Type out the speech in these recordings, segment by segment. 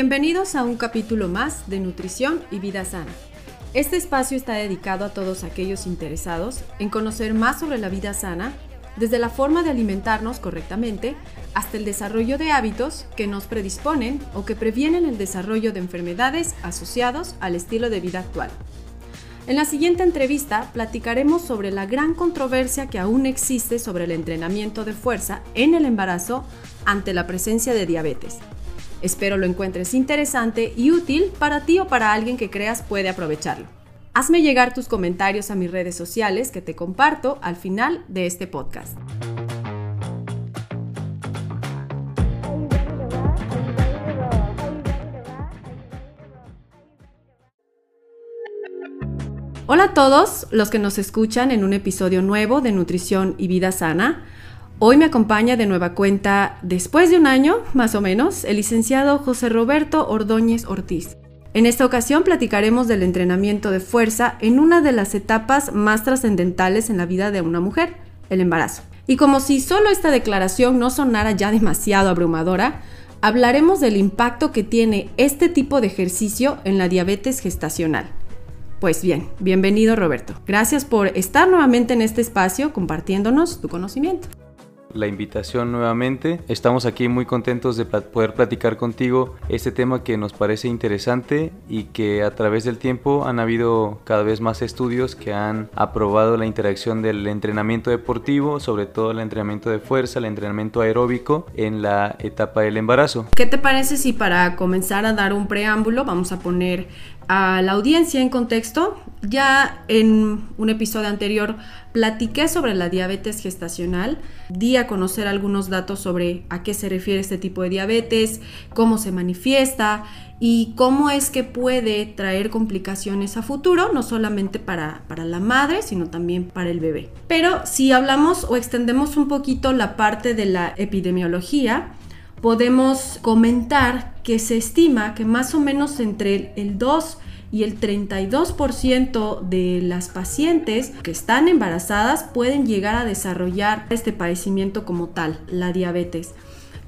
Bienvenidos a un capítulo más de Nutrición y Vida Sana. Este espacio está dedicado a todos aquellos interesados en conocer más sobre la vida sana, desde la forma de alimentarnos correctamente hasta el desarrollo de hábitos que nos predisponen o que previenen el desarrollo de enfermedades asociados al estilo de vida actual. En la siguiente entrevista platicaremos sobre la gran controversia que aún existe sobre el entrenamiento de fuerza en el embarazo ante la presencia de diabetes. Espero lo encuentres interesante y útil para ti o para alguien que creas puede aprovecharlo. Hazme llegar tus comentarios a mis redes sociales que te comparto al final de este podcast. Hola a todos los que nos escuchan en un episodio nuevo de Nutrición y Vida Sana. Hoy me acompaña de nueva cuenta, después de un año más o menos, el licenciado José Roberto Ordóñez Ortiz. En esta ocasión platicaremos del entrenamiento de fuerza en una de las etapas más trascendentales en la vida de una mujer, el embarazo. Y como si solo esta declaración no sonara ya demasiado abrumadora, hablaremos del impacto que tiene este tipo de ejercicio en la diabetes gestacional. Pues bien, bienvenido Roberto. Gracias por estar nuevamente en este espacio compartiéndonos tu conocimiento la invitación nuevamente. Estamos aquí muy contentos de poder platicar contigo este tema que nos parece interesante y que a través del tiempo han habido cada vez más estudios que han aprobado la interacción del entrenamiento deportivo, sobre todo el entrenamiento de fuerza, el entrenamiento aeróbico en la etapa del embarazo. ¿Qué te parece si para comenzar a dar un preámbulo vamos a poner a la audiencia en contexto? Ya en un episodio anterior platiqué sobre la diabetes gestacional, di a conocer algunos datos sobre a qué se refiere este tipo de diabetes, cómo se manifiesta y cómo es que puede traer complicaciones a futuro, no solamente para, para la madre, sino también para el bebé. Pero si hablamos o extendemos un poquito la parte de la epidemiología, podemos comentar que se estima que más o menos entre el 2 y el 32% de las pacientes que están embarazadas pueden llegar a desarrollar este padecimiento como tal, la diabetes.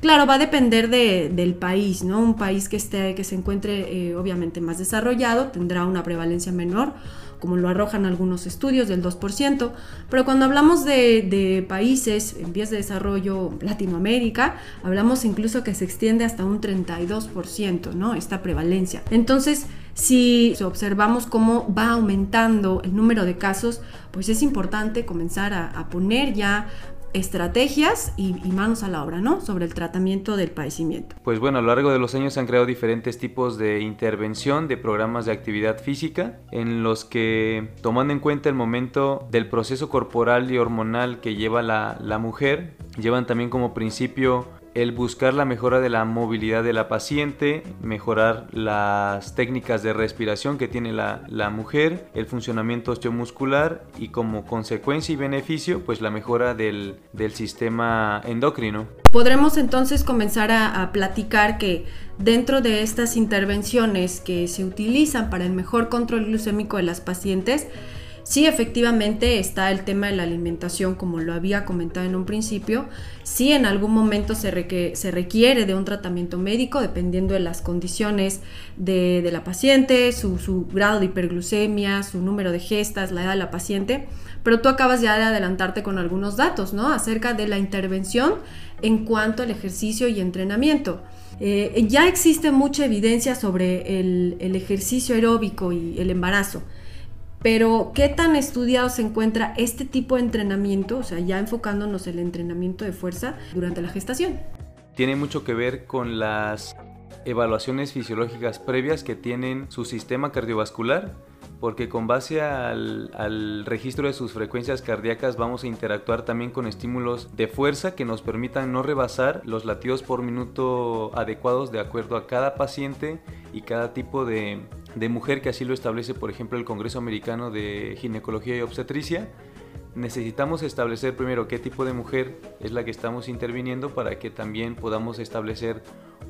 Claro, va a depender del país, ¿no? Un país que, esté, que se encuentre eh, obviamente más desarrollado tendrá una prevalencia menor, como lo arrojan algunos estudios del 2%, pero cuando hablamos de, países en vías de desarrollo, Latinoamérica, hablamos incluso que se extiende hasta un 32%, ¿no? Esta prevalencia. Entonces, si observamos cómo va aumentando el número de casos, pues es importante comenzar a, poner ya estrategias y, manos a la obra, ¿no? Sobre el tratamiento del padecimiento. Pues bueno, a lo largo de los años se han creado diferentes tipos de intervención, de programas de actividad física, en los que, tomando en cuenta el momento del proceso corporal y hormonal que lleva la, la mujer, llevan también como principio el buscar la mejora de la movilidad de la paciente, mejorar las técnicas de respiración que tiene la, mujer, el funcionamiento osteomuscular y como consecuencia y beneficio, pues la mejora del, sistema endocrino. Podremos entonces comenzar a, a platicar que dentro de estas intervenciones que se utilizan para el mejor control glucémico de las pacientes, Sí, efectivamente está el tema de la alimentación, como lo había comentado en un principio. Sí, en algún momento se, requiere de un tratamiento médico, dependiendo de las condiciones de, la paciente, su, grado de hiperglucemia, su número de gestas, la edad de la paciente. Pero tú acabas ya de adelantarte con algunos datos, ¿no? Acerca de la intervención en cuanto al ejercicio y entrenamiento. Eh, ya existe mucha evidencia sobre el ejercicio aeróbico y el embarazo. Pero, ¿qué tan estudiado se encuentra este tipo de entrenamiento? O sea, ya enfocándonos en el entrenamiento de fuerza durante la gestación. Tiene mucho que ver con las evaluaciones fisiológicas previas que tienen su sistema cardiovascular, porque con base al, al, registro de sus frecuencias cardíacas vamos a interactuar también con estímulos de fuerza que nos permitan no rebasar los latidos por minuto adecuados de acuerdo a cada paciente y cada tipo de, de mujer que así lo establece, por ejemplo, el Congreso Americano de Ginecología y Obstetricia, necesitamos establecer primero qué tipo de mujer es la que estamos interviniendo para que también podamos establecer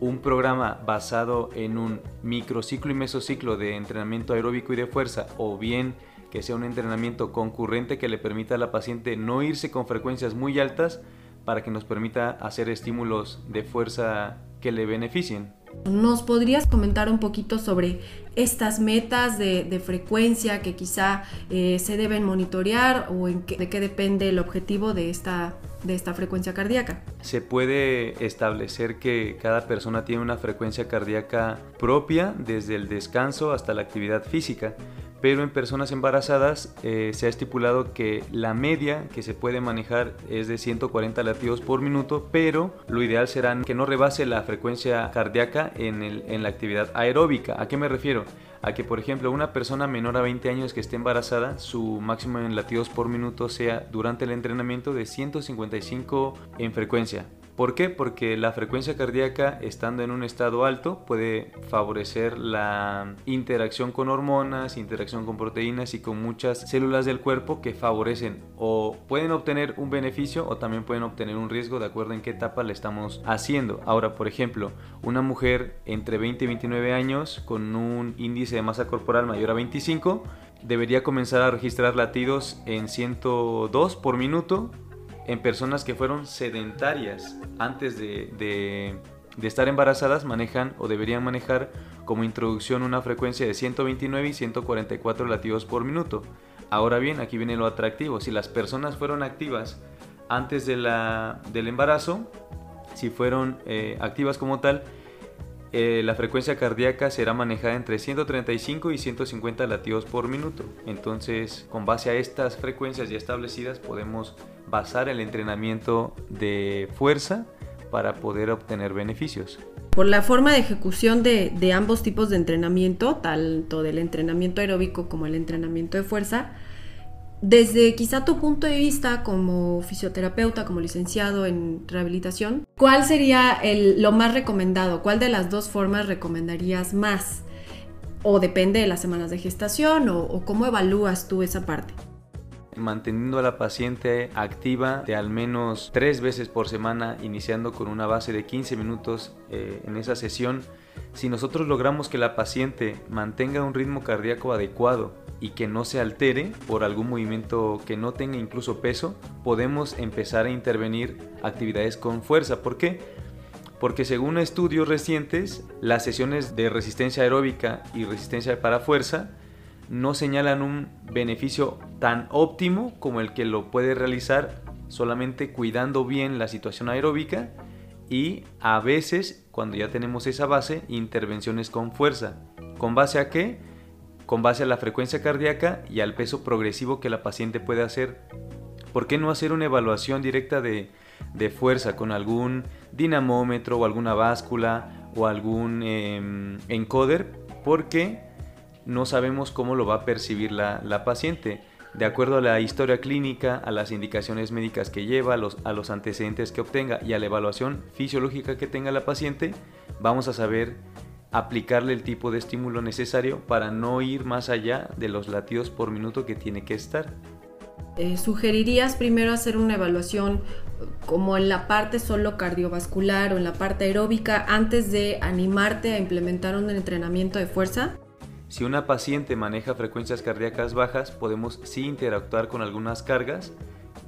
un programa basado en un microciclo y mesociclo de entrenamiento aeróbico y de fuerza o bien que sea un entrenamiento concurrente que le permita a la paciente no irse con frecuencias muy altas para que nos permita hacer estímulos de fuerza que le beneficien. ¿Nos podrías comentar un poquito sobre estas metas de, frecuencia que quizá eh, se deben monitorear o en de qué depende el objetivo de esta, de esta frecuencia cardíaca? Se puede establecer que cada persona tiene una frecuencia cardíaca propia desde el descanso hasta la actividad física pero en personas embarazadas eh, se ha estipulado que la media que se puede manejar es de 140 latidos por minuto, pero lo ideal será que no rebase la frecuencia cardíaca en, en la actividad aeróbica. ¿A qué me refiero? A que, por ejemplo, una persona menor a 20 años que esté embarazada, su máximo en latidos por minuto sea durante el entrenamiento de 155 en frecuencia. ¿Por qué? Porque la frecuencia cardíaca, estando en un estado alto, puede favorecer la interacción con hormonas, interacción con proteínas y con muchas células del cuerpo que favorecen o pueden obtener un beneficio o también pueden obtener un riesgo de acuerdo en qué etapa le estamos haciendo. Ahora, por ejemplo, una mujer entre 20 y 29 años con un índice de masa corporal mayor a 25 debería comenzar a registrar latidos en 102 por minuto en personas que fueron sedentarias antes de, estar embarazadas manejan o deberían manejar como introducción una frecuencia de 129 y 144 latidos por minuto. Ahora bien, aquí viene lo atractivo. Si las personas fueron activas antes de la, del embarazo, si fueron eh, activas como tal, eh, la frecuencia cardíaca será manejada entre 135 y 150 latidos por minuto. Entonces, con base a estas frecuencias ya establecidas, podemos basar el entrenamiento de fuerza para poder obtener beneficios. Por la forma de ejecución de, de ambos tipos de entrenamiento, tanto del entrenamiento aeróbico como el entrenamiento de fuerza, desde quizá tu punto de vista como fisioterapeuta, como licenciado en rehabilitación, ¿cuál sería el, lo más recomendado? ¿Cuál de las dos formas recomendarías más? ¿O depende de las semanas de gestación o, cómo evalúas tú esa parte? manteniendo a la paciente activa de al menos tres veces por semana, iniciando con una base de 15 minutos eh, en esa sesión, si nosotros logramos que la paciente mantenga un ritmo cardíaco adecuado y que no se altere por algún movimiento que no tenga incluso peso, podemos empezar a intervenir actividades con fuerza. ¿Por qué? Porque según estudios recientes, las sesiones de resistencia aeróbica y resistencia para fuerza no señalan un beneficio tan óptimo como el que lo puede realizar solamente cuidando bien la situación aeróbica y a veces, cuando ya tenemos esa base, intervenciones con fuerza. ¿Con base a qué? Con base a la frecuencia cardíaca y al peso progresivo que la paciente puede hacer. ¿Por qué no hacer una evaluación directa de, fuerza con algún dinamómetro o alguna báscula o algún em, encoder? Porque no sabemos cómo lo va a percibir la, la, paciente. De acuerdo a la historia clínica, a las indicaciones médicas que lleva, a los antecedentes que obtenga y a la evaluación fisiológica que tenga la paciente, vamos a saber aplicarle el tipo de estímulo necesario para no ir más allá de los latidos por minuto que tiene que estar. Eh, ¿Sugerirías primero hacer una evaluación como en la parte solo cardiovascular o en la parte aeróbica antes de animarte a implementar un entrenamiento de fuerza? Si una paciente maneja frecuencias cardíacas bajas, podemos sí interactuar con algunas cargas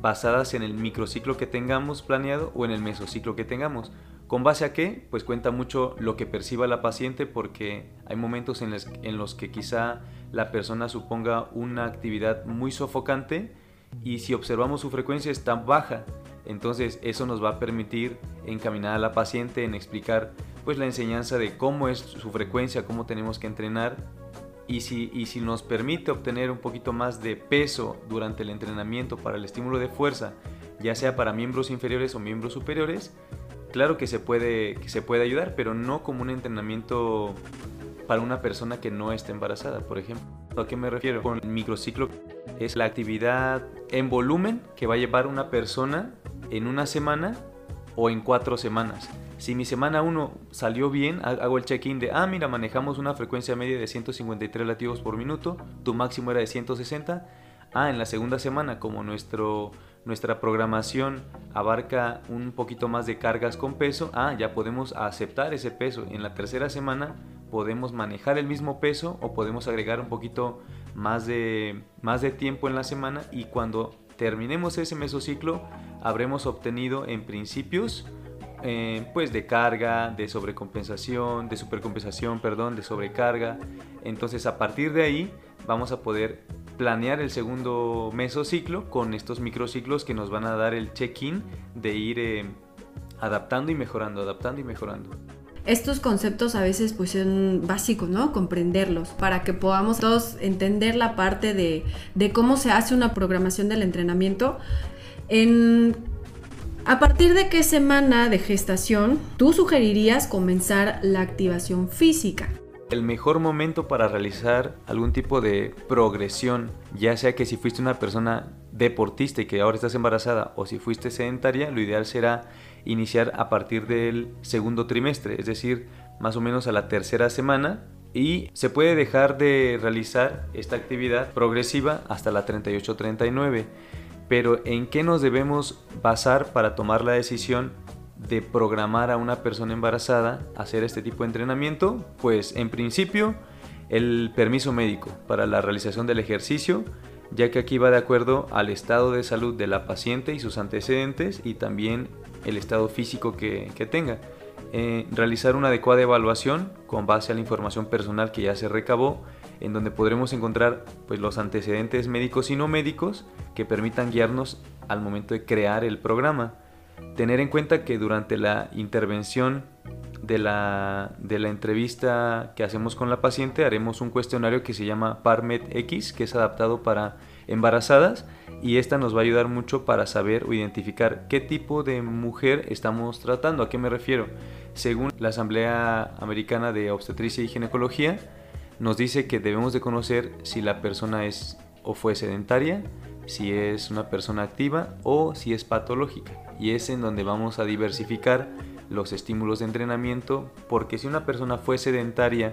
basadas en el microciclo que tengamos planeado o en el mesociclo que tengamos. ¿Con base a qué? Pues cuenta mucho lo que perciba la paciente porque hay momentos en los, que quizá la persona suponga una actividad muy sofocante y si observamos su frecuencia está baja. Entonces eso nos va a permitir encaminar a la paciente en explicar pues la enseñanza de cómo es su frecuencia, cómo tenemos que entrenar y si, y si nos permite obtener un poquito más de peso durante el entrenamiento para el estímulo de fuerza, ya sea para miembros inferiores o miembros superiores, claro que se puede, que se puede ayudar, pero no como un entrenamiento para una persona que no está embarazada, por ejemplo. ¿A qué me refiero? Con el microciclo es la actividad en volumen que va a llevar una persona en una semana o en cuatro semanas. Si mi semana 1 salió bien, hago el check-in de, ah, mira, manejamos una frecuencia media de 153 latidos por minuto, tu máximo era de 160. Ah, en la segunda semana, como nuestro nuestra programación abarca un poquito más de cargas con peso, ah, ya podemos aceptar ese peso. En la tercera semana podemos manejar el mismo peso o podemos agregar un poquito más de, más de tiempo en la semana y cuando terminemos ese mesociclo habremos obtenido en principios eh, pues de carga, de sobrecompensación, de supercompensación, perdón, de sobrecarga. Entonces a partir de ahí vamos a poder planear el segundo mesociclo con estos microciclos que nos van a dar el check-in de ir eh, adaptando y mejorando, adaptando y mejorando. Estos conceptos a veces pues son básicos, ¿no? Comprenderlos para que podamos todos entender la parte de, de cómo se hace una programación del entrenamiento. En ¿A partir de qué semana de gestación tú sugerirías comenzar la activación física? El mejor momento para realizar algún tipo de progresión, ya sea que si fuiste una persona deportista y que ahora estás embarazada o si fuiste sedentaria, lo ideal será iniciar a partir del segundo trimestre, es decir, más o menos a la tercera semana y se puede dejar de realizar esta actividad progresiva hasta la 38-39. Pero ¿en qué nos debemos basar para tomar la decisión de programar a una persona embarazada a hacer este tipo de entrenamiento? Pues en principio el permiso médico para la realización del ejercicio, ya que aquí va de acuerdo al estado de salud de la paciente y sus antecedentes y también el estado físico que, tenga. Eh, realizar una adecuada evaluación con base a la información personal que ya se recabó en donde podremos encontrar pues, los antecedentes médicos y no médicos que permitan guiarnos al momento de crear el programa. Tener en cuenta que durante la intervención de la, de la entrevista que hacemos con la paciente haremos un cuestionario que se llama PARMED X, que es adaptado para embarazadas y esta nos va a ayudar mucho para saber o identificar qué tipo de mujer estamos tratando. ¿A qué me refiero? Según la Asamblea Americana de Obstetricia y Ginecología, nos dice que debemos de conocer si la persona es o fue sedentaria, si es una persona activa o si es patológica. Y es en donde vamos a diversificar los estímulos de entrenamiento, porque si una persona fue sedentaria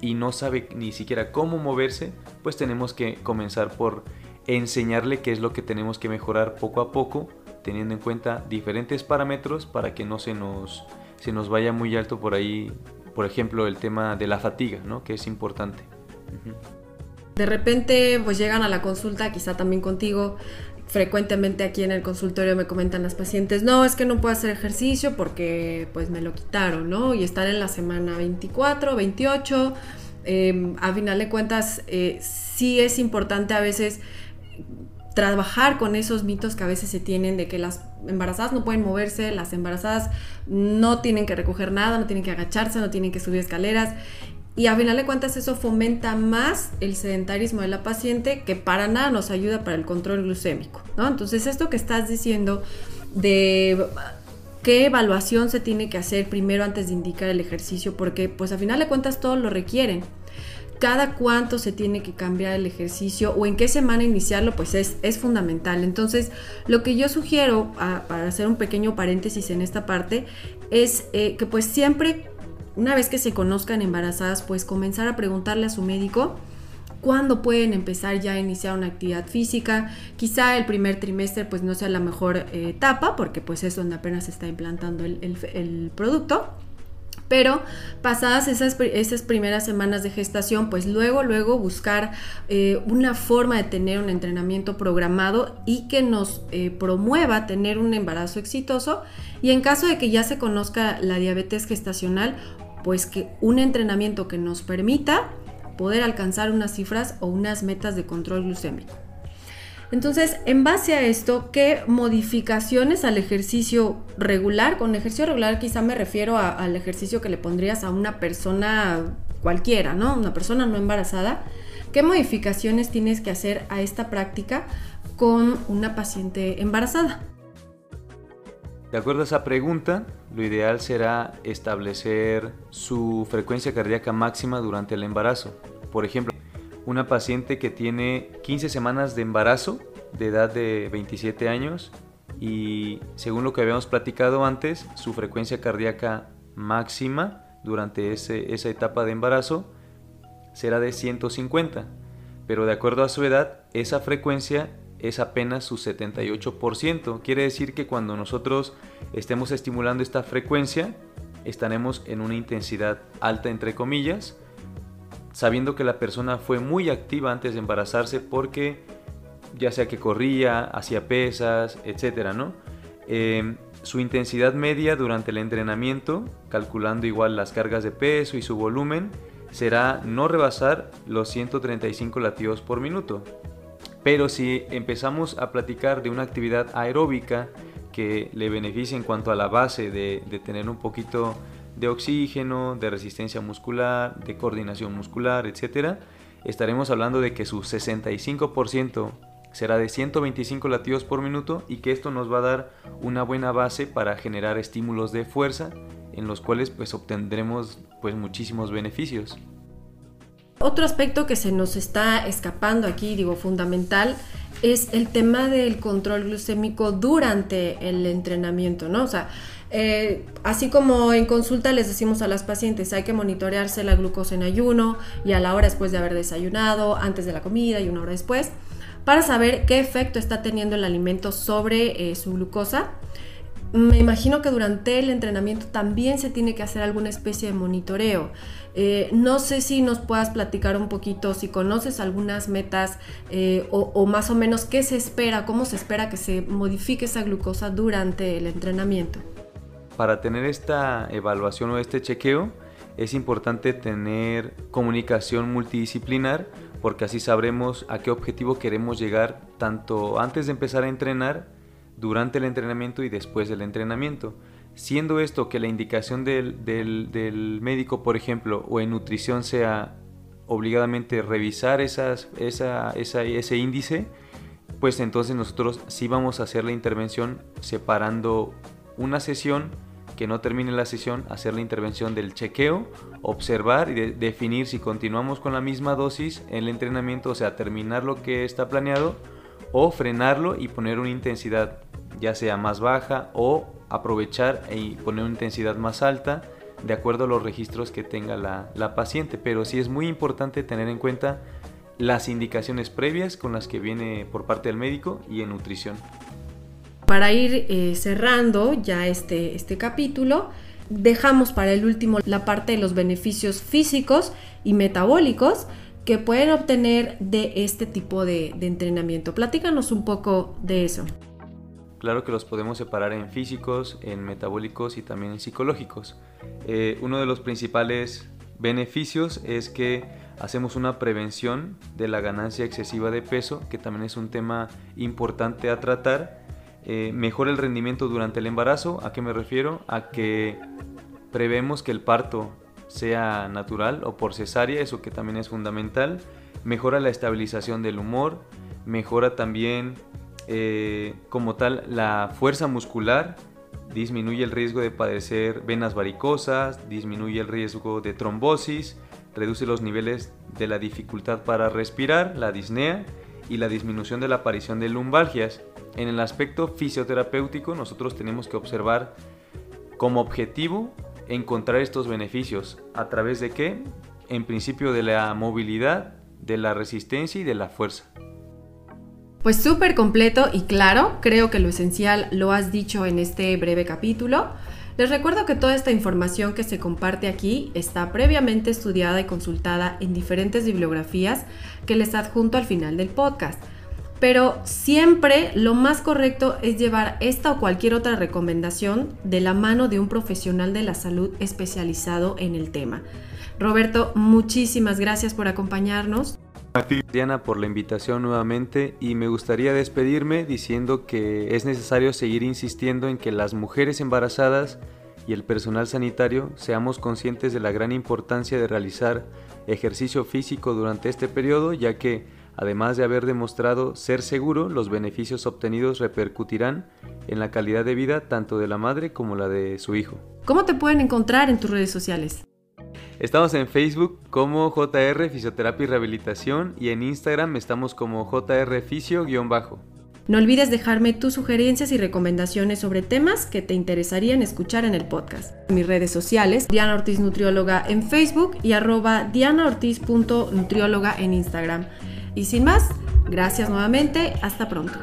y no sabe ni siquiera cómo moverse, pues tenemos que comenzar por enseñarle qué es lo que tenemos que mejorar poco a poco, teniendo en cuenta diferentes parámetros para que no se nos, se nos vaya muy alto por ahí por ejemplo, el tema de la fatiga, ¿no? que es importante. De repente, pues llegan a la consulta, quizá también contigo. Frecuentemente aquí en el consultorio me comentan las pacientes, no, es que no puedo hacer ejercicio porque pues me lo quitaron, ¿no? Y estar en la semana 24, 28, em, a final de cuentas, eh, sí es importante a veces trabajar con esos mitos que a veces se tienen de que las embarazadas no pueden moverse, las embarazadas no tienen que recoger nada, no tienen que agacharse, no tienen que subir escaleras. Y a final de cuentas eso fomenta más el sedentarismo de la paciente que para nada nos ayuda para el control glucémico, ¿no? Entonces esto que estás diciendo de qué evaluación se tiene que hacer primero antes de indicar el ejercicio, porque pues a final de cuentas todos lo requieren cada cuánto se tiene que cambiar el ejercicio o en qué semana iniciarlo, pues es, es fundamental. Entonces, lo que yo sugiero, ah, para hacer un pequeño paréntesis en esta parte, es eh, que pues siempre, una vez que se conozcan embarazadas, pues comenzar a preguntarle a su médico, cuándo pueden empezar ya a iniciar una actividad física. Quizá el primer trimestre pues no sea la mejor eh, etapa porque pues es donde apenas se está implantando el, el producto. Pero pasadas esas, esas, primeras semanas de gestación, pues luego, luego buscar eh, una forma de tener un entrenamiento programado y que nos eh, promueva tener un embarazo exitoso. Y en caso de que ya se conozca la diabetes gestacional, pues que un entrenamiento que nos permita poder alcanzar unas cifras o unas metas de control glucémico. Entonces, en base a esto, ¿qué modificaciones al ejercicio regular? Con ejercicio regular quizá me refiero al ejercicio que le pondrías a una persona cualquiera, ¿no? Una persona no embarazada. ¿Qué modificaciones tienes que hacer a esta práctica con una paciente embarazada? De acuerdo a esa pregunta, lo ideal será establecer su frecuencia cardíaca máxima durante el embarazo. Por ejemplo, una paciente que tiene 15 semanas de embarazo de edad de 27 años y según lo que habíamos platicado antes, su frecuencia cardíaca máxima durante esa etapa de embarazo será de 150, pero de acuerdo a su edad, esa frecuencia es apenas su 78%. Quiere decir que cuando nosotros estemos estimulando esta frecuencia, estaremos en una intensidad alta entre comillas, sabiendo que la persona fue muy activa antes de embarazarse porque ya sea que corría, hacía pesas, etcétera, ¿no? Em, su intensidad media durante el entrenamiento, calculando igual las cargas de peso y su volumen, será no rebasar los 135 latidos por minuto. Pero si empezamos a platicar de una actividad aeróbica que le beneficie en cuanto a la base de, tener un poquito de oxígeno, de resistencia muscular, de coordinación muscular, etc., estaremos hablando de que su 65% será de 125 latidos por minuto y que esto nos va a dar una buena base para generar estímulos de fuerza en los cuales pues obtendremos pues muchísimos beneficios. Otro aspecto que se nos está escapando aquí, digo fundamental, es el tema del control glucémico durante el entrenamiento, ¿no? O sea, eh, así como en consulta les decimos a las pacientes, hay que monitorearse la glucosa en ayuno y a la hora después de haber desayunado, antes de la comida y una hora después, para saber qué efecto está teniendo el alimento sobre eh, su glucosa. Me imagino que durante el entrenamiento también se tiene que hacer alguna especie de monitoreo. Eh, no sé si nos puedas platicar un poquito, si conoces algunas metas eh, o, o, más o menos qué se espera, cómo se espera que se modifique esa glucosa durante el entrenamiento. Para tener esta evaluación o este chequeo es importante tener comunicación multidisciplinar porque así sabremos a qué objetivo queremos llegar tanto antes de empezar a entrenar, durante el entrenamiento y después del entrenamiento. Siendo esto que la indicación del, médico, por ejemplo, o en nutrición sea obligadamente revisar esas, esa, ese índice, pues entonces nosotros sí vamos a hacer la intervención separando una sesión que no termine la sesión, hacer la intervención del chequeo, observar y definir si continuamos con la misma dosis en el entrenamiento, o sea, terminar lo que está planeado o frenarlo y poner una intensidad ya sea más baja o aprovechar y poner una intensidad más alta de acuerdo a los registros que tenga la, la paciente. Pero sí es muy importante tener en cuenta las indicaciones previas con las que viene por parte del médico y en nutrición. Para ir eh, cerrando ya este, este capítulo, dejamos para el último la parte de los beneficios físicos y metabólicos que pueden obtener de este tipo de, entrenamiento. Platícanos un poco de eso. Claro que los podemos separar en físicos, en metabólicos y también en psicológicos. Eh, uno de los principales beneficios es que hacemos una prevención de la ganancia excesiva de peso, que también es un tema importante a tratar eh, mejora el rendimiento durante el embarazo. ¿A qué me refiero? A que prevemos que el parto sea natural o por cesárea, eso que también es fundamental. Mejora la estabilización del humor, mejora también eh, como tal la fuerza muscular, disminuye el riesgo de padecer venas varicosas, disminuye el riesgo de trombosis, reduce los niveles de la dificultad para respirar, la disnea y la disminución de la aparición de lumbalgias. En el aspecto fisioterapéutico nosotros tenemos que observar como objetivo encontrar estos beneficios. ¿A través de qué? En principio de la movilidad, de la resistencia y de la fuerza. Pues súper completo y claro, creo que lo esencial lo has dicho en este breve capítulo. Les recuerdo que toda esta información que se comparte aquí está previamente estudiada y consultada en diferentes bibliografías que les adjunto al final del podcast pero siempre lo más correcto es llevar esta o cualquier otra recomendación de la mano de un profesional de la salud especializado en el tema. Roberto, muchísimas gracias por acompañarnos. A Diana, por la invitación nuevamente y me gustaría despedirme diciendo que es necesario seguir insistiendo en que las mujeres embarazadas y el personal sanitario seamos conscientes de la gran importancia de realizar ejercicio físico durante este periodo, ya que Además de haber demostrado ser seguro, los beneficios obtenidos repercutirán en la calidad de vida tanto de la madre como la de su hijo. ¿Cómo te pueden encontrar en tus redes sociales? Estamos en Facebook como JR Fisioterapia y Rehabilitación y en Instagram estamos como JR Fisio-bajo. No olvides dejarme tus sugerencias y recomendaciones sobre temas que te interesarían escuchar en el podcast. Mis redes sociales, Diana Ortiz Nutrióloga en Facebook y arroba dianaortiz.nutrióloga en Instagram. Y sin más, gracias nuevamente, hasta pronto.